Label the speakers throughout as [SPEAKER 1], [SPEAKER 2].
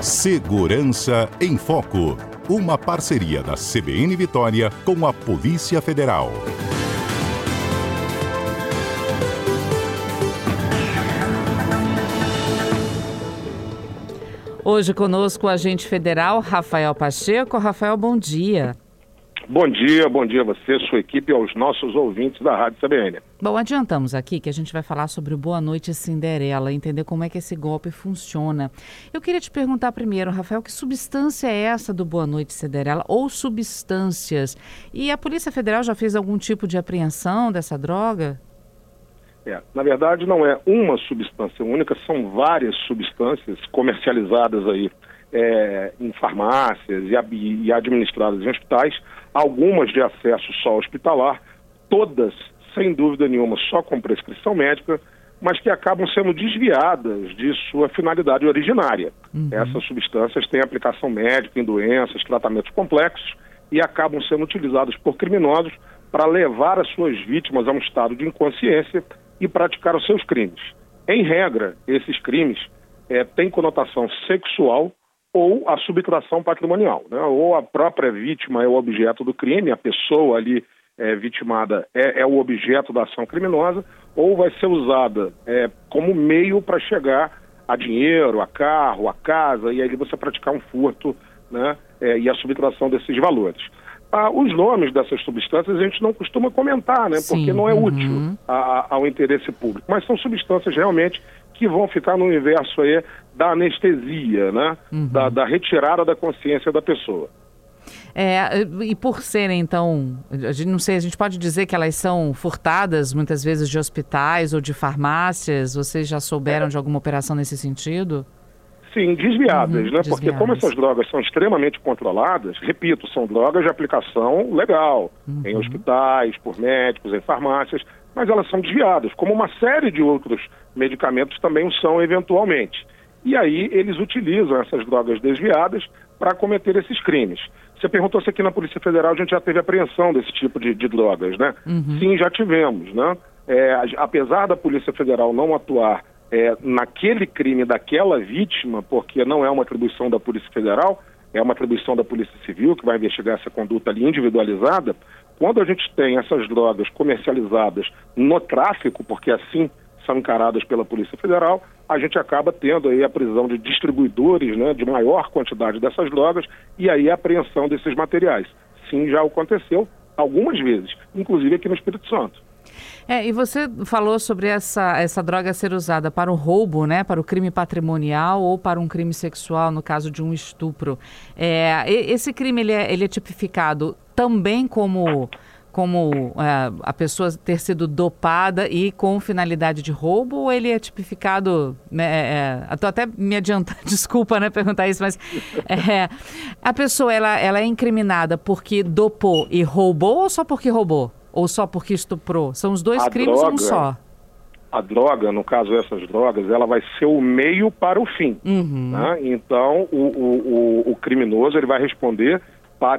[SPEAKER 1] Segurança em Foco. Uma parceria da CBN Vitória com a Polícia Federal.
[SPEAKER 2] Hoje conosco o agente federal Rafael Pacheco. Rafael, bom dia.
[SPEAKER 3] Bom dia, bom dia a você, sua equipe e aos nossos ouvintes da Rádio CBN.
[SPEAKER 2] Bom, adiantamos aqui que a gente vai falar sobre o Boa Noite Cinderela, entender como é que esse golpe funciona. Eu queria te perguntar primeiro, Rafael, que substância é essa do Boa Noite Cinderela ou substâncias? E a Polícia Federal já fez algum tipo de apreensão dessa droga?
[SPEAKER 3] É, na verdade, não é uma substância única, são várias substâncias comercializadas aí é, em farmácias e, e administradas em hospitais, algumas de acesso só hospitalar, todas, sem dúvida nenhuma, só com prescrição médica, mas que acabam sendo desviadas de sua finalidade originária. Uhum. Essas substâncias têm aplicação médica em doenças, tratamentos complexos e acabam sendo utilizadas por criminosos para levar as suas vítimas a um estado de inconsciência e praticar os seus crimes. Em regra, esses crimes é, têm conotação sexual ou a subtração patrimonial. Né? Ou a própria vítima é o objeto do crime, a pessoa ali é, vitimada é, é, o objeto da ação criminosa, ou vai ser usada é, como meio para chegar a dinheiro, a carro, a casa, e aí você praticar um furto né? É, e a subtração desses valores. Ah, os nomes dessas substâncias a gente não costuma comentar, né? Sim, porque não é uhum. útil a, a, ao interesse público. Mas são substâncias realmente que vão ficar no universo aí da anestesia, né? Uhum. Da, da, retirada da consciência da pessoa.
[SPEAKER 2] É, e por serem, então, a gente, não sei, a gente pode dizer que elas são furtadas muitas vezes de hospitais ou de farmácias? Vocês já souberam é. de alguma operação nesse sentido?
[SPEAKER 3] Sim, desviadas, uhum, né? Desviadas. Porque como essas drogas são extremamente controladas, repito, são drogas de aplicação legal, uhum. em hospitais, por médicos, em farmácias, mas elas são desviadas, como uma série de outros medicamentos também o são eventualmente. E aí eles utilizam essas drogas desviadas para cometer esses crimes. Você perguntou se aqui na Polícia Federal a gente já teve apreensão desse tipo de, de drogas, né? Uhum. Sim, já tivemos, né? É, apesar da Polícia Federal não atuar é, naquele crime daquela vítima, porque não é uma atribuição da Polícia Federal, é uma atribuição da Polícia Civil, que vai investigar essa conduta ali individualizada. Quando a gente tem essas drogas comercializadas no tráfico, porque assim são encaradas pela Polícia Federal, a gente acaba tendo aí a prisão de distribuidores né, de maior quantidade dessas drogas e aí a apreensão desses materiais. Sim, já aconteceu algumas vezes, inclusive aqui no Espírito Santo.
[SPEAKER 2] É, e você falou sobre essa, essa droga ser usada para o roubo, né, para o crime patrimonial ou para um crime sexual, no caso de um estupro. É, esse crime ele é, ele é tipificado também como como é, a pessoa ter sido dopada e com finalidade de roubo, ou ele é tipificado. Né, é, é, até me adiantar, desculpa né, perguntar isso, mas é, a pessoa ela, ela é incriminada porque dopou e roubou ou só porque roubou? Ou só porque estuprou? São os dois a crimes droga, um só?
[SPEAKER 3] A droga, no caso essas drogas, ela vai ser o meio para o fim. Uhum. Né? Então, o, o, o, o, criminoso ele vai responder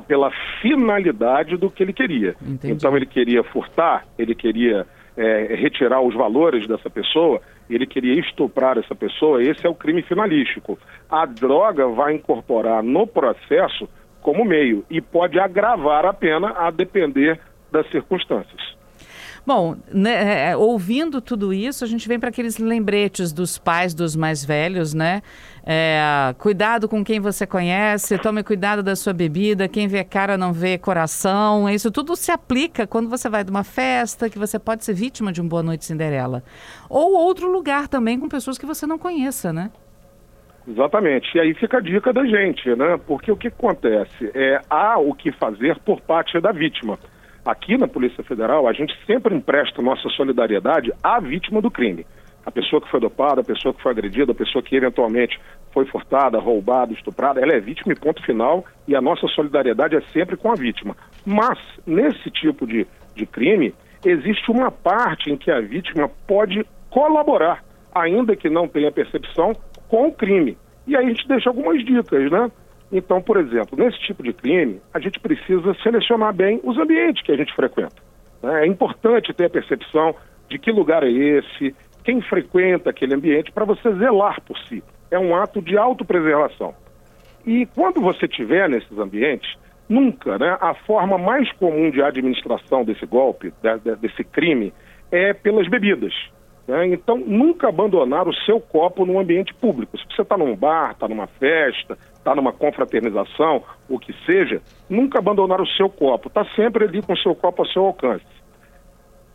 [SPEAKER 3] pela finalidade do que ele queria. Entendi. Então, ele queria furtar, ele queria é, retirar os valores dessa pessoa, ele queria estuprar essa pessoa, esse é o crime finalístico. A droga vai incorporar no processo como meio e pode agravar a pena a depender das circunstâncias.
[SPEAKER 2] Bom, né, é, é, ouvindo tudo isso, a gente vem para aqueles lembretes dos pais dos mais velhos, né? É, cuidado com quem você conhece, tome cuidado da sua bebida, quem vê cara não vê coração. Isso tudo se aplica quando você vai de uma festa, que você pode ser vítima de um Boa Noite Cinderela. Ou outro lugar também com pessoas que você não conheça, né?
[SPEAKER 3] Exatamente. E aí fica a dica da gente, né? Porque o que acontece? É, há o que fazer por parte da vítima. Aqui na Polícia Federal, a gente sempre empresta nossa solidariedade à vítima do crime. A pessoa que foi dopada, a pessoa que foi agredida, a pessoa que eventualmente foi furtada, roubada, estuprada, ela é vítima e ponto final, e a nossa solidariedade é sempre com a vítima. Mas, nesse tipo de, de crime, existe uma parte em que a vítima pode colaborar, ainda que não tenha percepção, com o crime. E aí a gente deixa algumas dicas, né? Então, por exemplo, nesse tipo de crime, a gente precisa selecionar bem os ambientes que a gente frequenta. Né? É importante ter a percepção de que lugar é esse, quem frequenta aquele ambiente, para você zelar por si. É um ato de autopreservação. E quando você tiver nesses ambientes, nunca, né, a forma mais comum de administração desse golpe, desse crime, é pelas bebidas. Né? Então, nunca abandonar o seu copo num ambiente público. Se você está num bar, está numa festa, está numa confraternização, o que seja, nunca abandonar o seu copo. Está sempre ali com o seu copo ao seu alcance.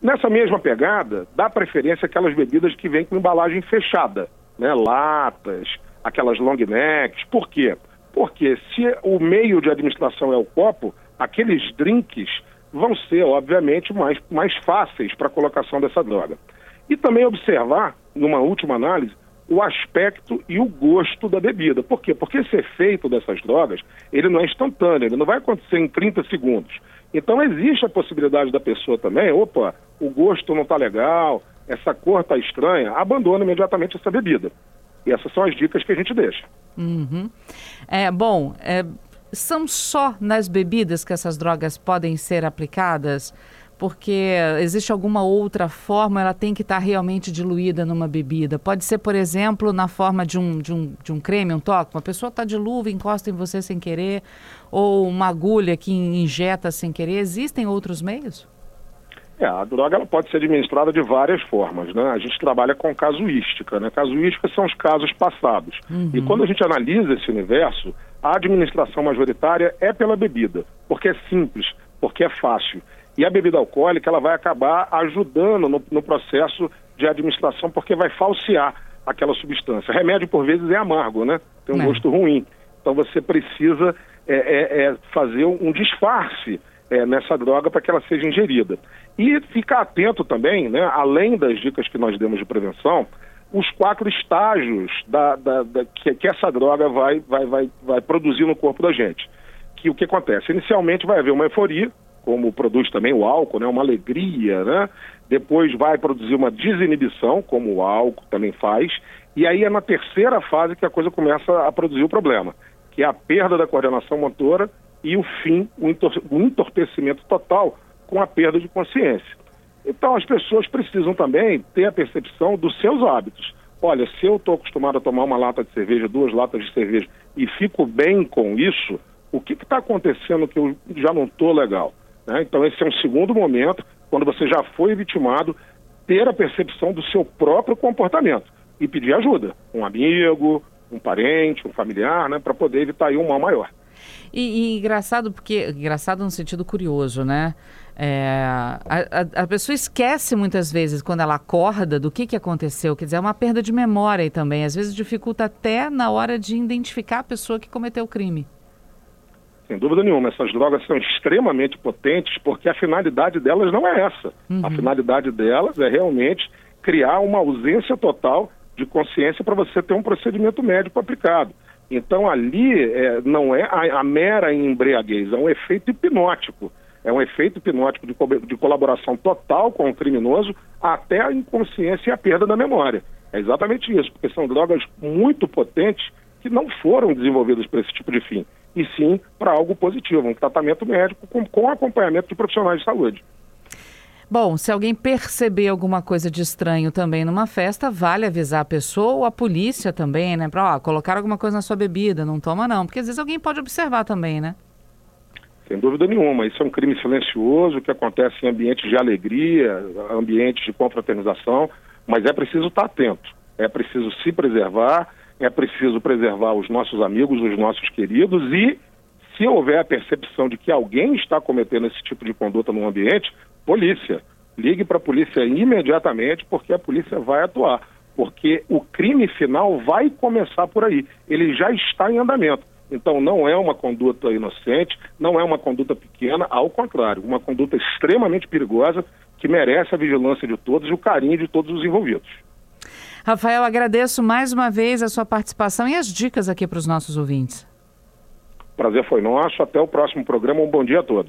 [SPEAKER 3] Nessa mesma pegada, dá preferência àquelas bebidas que vêm com embalagem fechada, né? latas, aquelas long necks. Por quê? Porque se o meio de administração é o copo, aqueles drinks vão ser, obviamente, mais, mais fáceis para a colocação dessa droga. E também observar, numa última análise, o aspecto e o gosto da bebida. Por quê? Porque esse efeito dessas drogas, ele não é instantâneo, ele não vai acontecer em 30 segundos. Então existe a possibilidade da pessoa também, opa, o gosto não está legal, essa cor está estranha, abandona imediatamente essa bebida. E essas são as dicas que a gente deixa.
[SPEAKER 2] Uhum. É, bom, é, são só nas bebidas que essas drogas podem ser aplicadas? Porque existe alguma outra forma, ela tem que estar realmente diluída numa bebida. Pode ser, por exemplo, na forma de um, de um, de um creme, um toque. Uma pessoa está de luva, encosta em você sem querer, ou uma agulha que injeta sem querer. Existem outros meios?
[SPEAKER 3] É, a droga ela pode ser administrada de várias formas, né? A gente trabalha com casuística, né? Casuística são os casos passados. Uhum. E quando a gente analisa esse universo, a administração majoritária é pela bebida, porque é simples, porque é fácil. E a bebida alcoólica ela vai acabar ajudando no, no processo de administração, porque vai falsear aquela substância. Remédio, por vezes, é amargo, né? Tem um é. gosto ruim. Então você precisa é, é, é fazer um disfarce é, nessa droga para que ela seja ingerida. E ficar atento também, né, além das dicas que nós demos de prevenção, os quatro estágios da, da, da que, que, essa droga vai, vai, vai, vai produzir no corpo da gente. Que o que acontece? Inicialmente vai haver uma euforia, como produz também o álcool, né, uma alegria, né? Depois vai produzir uma desinibição, como o álcool também faz, e aí é na terceira fase que a coisa começa a produzir o problema, que é a perda da coordenação motora e o fim, o, o entorpecimento total com a perda de consciência. Então as pessoas precisam também ter a percepção dos seus hábitos. Olha, se eu estou acostumado a tomar uma lata de cerveja, duas latas de cerveja e fico bem com isso, o que está acontecendo que eu já não estou legal? Né? Então, esse é um segundo momento, quando você já foi vitimado, ter a percepção do seu próprio comportamento e pedir ajuda. Um amigo, um parente, um familiar, né? para poder evitar aí um mal maior.
[SPEAKER 2] E, e, engraçado, porque. Engraçado no sentido curioso, né? É, a, a, a, pessoa esquece muitas vezes, quando ela acorda, do que, que aconteceu. Quer dizer, é uma perda de memória também. Às vezes dificulta até na hora de identificar a pessoa que cometeu o crime.
[SPEAKER 3] Sem dúvida nenhuma, essas drogas são extremamente potentes porque a finalidade delas não é essa. Uhum. A finalidade delas é realmente criar uma ausência total de consciência para você ter um procedimento médico aplicado. Então ali é, não é a, a, mera embriaguez, é um efeito hipnótico. É um efeito hipnótico de, co de colaboração total com o criminoso até a inconsciência e a perda da memória. É exatamente isso, porque são drogas muito potentes que não foram desenvolvidas para esse tipo de fim e sim para algo positivo, um tratamento médico com, com acompanhamento de profissionais de saúde.
[SPEAKER 2] Bom, se alguém perceber alguma coisa de estranho também numa festa, vale avisar a pessoa ou a polícia também, né? Para colocar alguma coisa na sua bebida, não toma não, porque às vezes alguém pode observar também, né?
[SPEAKER 3] Sem dúvida nenhuma, isso é um crime silencioso que acontece em ambientes de alegria, ambientes de confraternização, mas é preciso estar atento, é preciso se preservar é preciso preservar os nossos amigos, os nossos queridos e, se houver a percepção de que alguém está cometendo esse tipo de conduta no ambiente, polícia. Ligue para a polícia imediatamente, porque a polícia vai atuar. Porque o crime final vai começar por aí. Ele já está em andamento. Então, não é uma conduta inocente, não é uma conduta pequena, ao contrário, uma conduta extremamente perigosa que merece a vigilância de todos e o carinho de todos os envolvidos.
[SPEAKER 2] Rafael, agradeço mais uma vez a sua participação e as dicas aqui para os nossos ouvintes.
[SPEAKER 3] Prazer foi nosso. Até o próximo programa. Um bom dia a todos.